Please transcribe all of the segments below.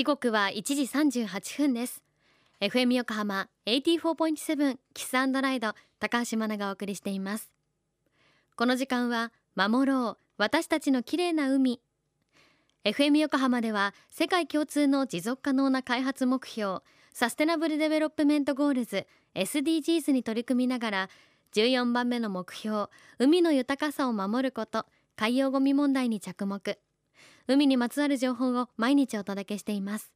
時刻は1時38分です。FM 横浜84.7 Kiss & Ride 高橋真奈がお送りしています。この時間は守ろう私たちの綺麗な海。FM 横浜では世界共通の持続可能な開発目標サステナブルデベロップメントゴールズ SDGs に取り組みながら14番目の目標海の豊かさを守ること海洋ゴミ問題に着目。海にまつわる情報を毎日お届けしています。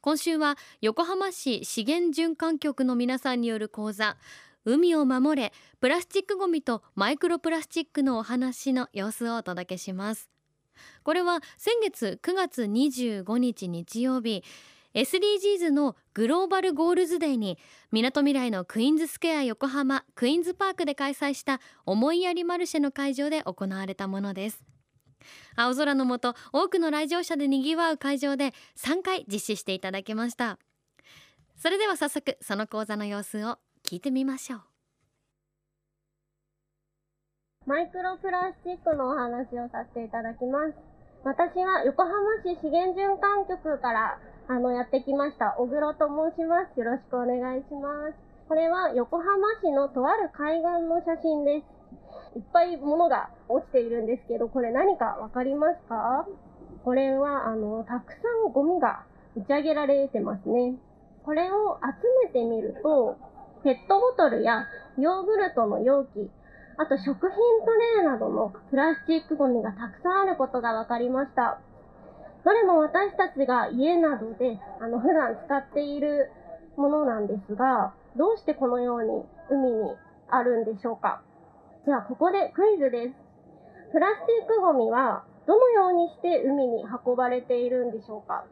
今週は横浜市資源循環局の皆さんによる講座海を守れプラスチックごみとマイクロプラスチックのお話の様子をお届けします。これは先月9月25日日曜日 SDGs のグローバルゴールズデーにみなとみらいのクイーンズスクエア横浜クイーンズパークで開催した思いやりマルシェの会場で行われたものです。青空の下多くの来場者でにぎわう会場で3回実施していただきました。それでは早速その講座の様子を聞いてみましょう。マイクロプラスチックのお話をさせていただきます。私は横浜市資源循環局からあのやってきました。小黒と申します。よろしくお願いします。これは横浜市のとある海岸の写真です。いっぱい物が落ちているんですけど、これ何かわかりますか？これは、あの、たくさんゴミが打ち上げられてますね。これを集めてみると、ペットボトルやヨーグルトの容器、あと食品トレーなどのプラスチックゴミがたくさんあることが分かりました。どれも私たちが家などであの普段使っているものなんですが、どうしてこのように海にあるんでしょうか？では、ここでクイズです。プラスチックゴミは、どのようにして海に運ばれているんでしょうか？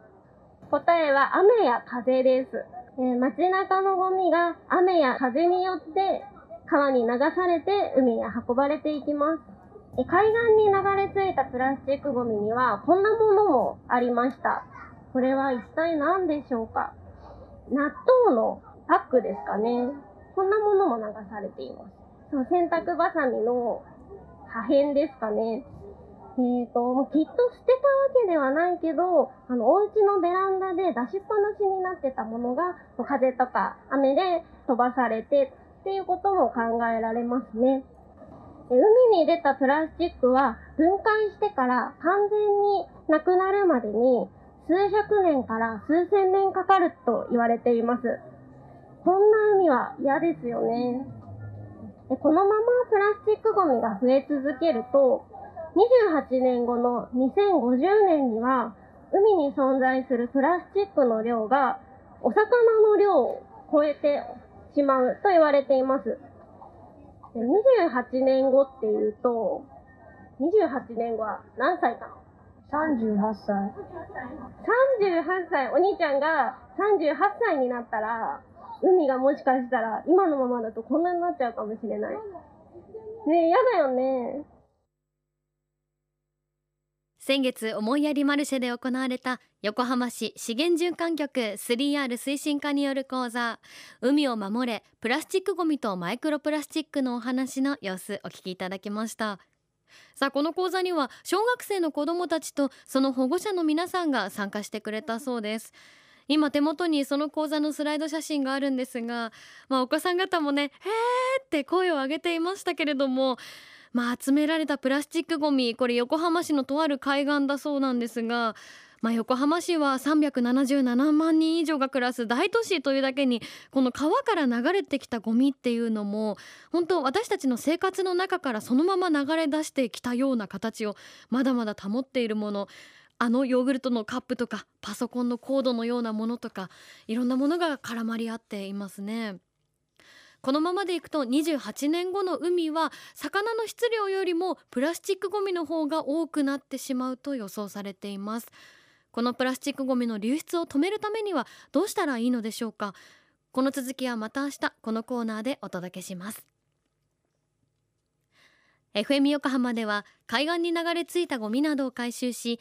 答えは雨や風です。えー、街中のゴミが雨や風によって川に流されて海に運ばれていきます。え海岸に流れ着いたプラスチックゴミにはこんなものもありました。これは一体何でしょうか？納豆のパックですかね。こんなものも流されています。そう、洗濯バサミの破片ですかね。えっ、ー、と、きっと捨てたわけではないけど、あの、お家のベランダで出しっぱなしになってたものが、風とか雨で飛ばされてっていうことも考えられますね。海に出たプラスチックは分解してから完全になくなるまでに数百年から数千年かかると言われています。こんな海は嫌ですよね。でこのままプラスチックゴミが増え続けると、28年後の2050年には、海に存在するプラスチックの量が、お魚の量を超えてしまうと言われています。で28年後っていうと、28年後は何歳か38歳。38歳、お兄ちゃんが38歳になったら、海がもしかしたら今のままだとこんなになっちゃうかもしれない。ねえ、嫌だよね。先月思いやりマルシェで行われた横浜市資源循環局 3R 推進課による講座海を守れプラスチックごみとマイクロプラスチックのお話の様子お聞きいただきましたさあこの講座には小学生の子どもたちとその保護者の皆さんが参加してくれたそうです今手元にその講座のスライド写真があるんですが、まあ、お子さん方もね「へー!」って声を上げていましたけれどもまあ、集められたプラスチックごみこれ横浜市のとある海岸だそうなんですが、まあ、横浜市は377万人以上が暮らす大都市というだけにこの川から流れてきたゴミっていうのも本当私たちの生活の中からそのまま流れ出してきたような形をまだまだ保っているものあのヨーグルトのカップとかパソコンのコードのようなものとかいろんなものが絡まり合っていますね。このままでいくと28年後の海は魚の質量よりもプラスチックごみの方が多くなってしまうと予想されています。このプラスチックごみの流出を止めるためにはどうしたらいいのでしょうか。この続きはまた明日このコーナーでお届けします。FM 横浜では海岸に流れ着いたゴミなどを回収し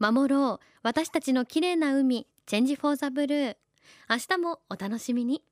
守ろう。私たちの綺麗な海チェンジフォーザブルー。明日もお楽しみに。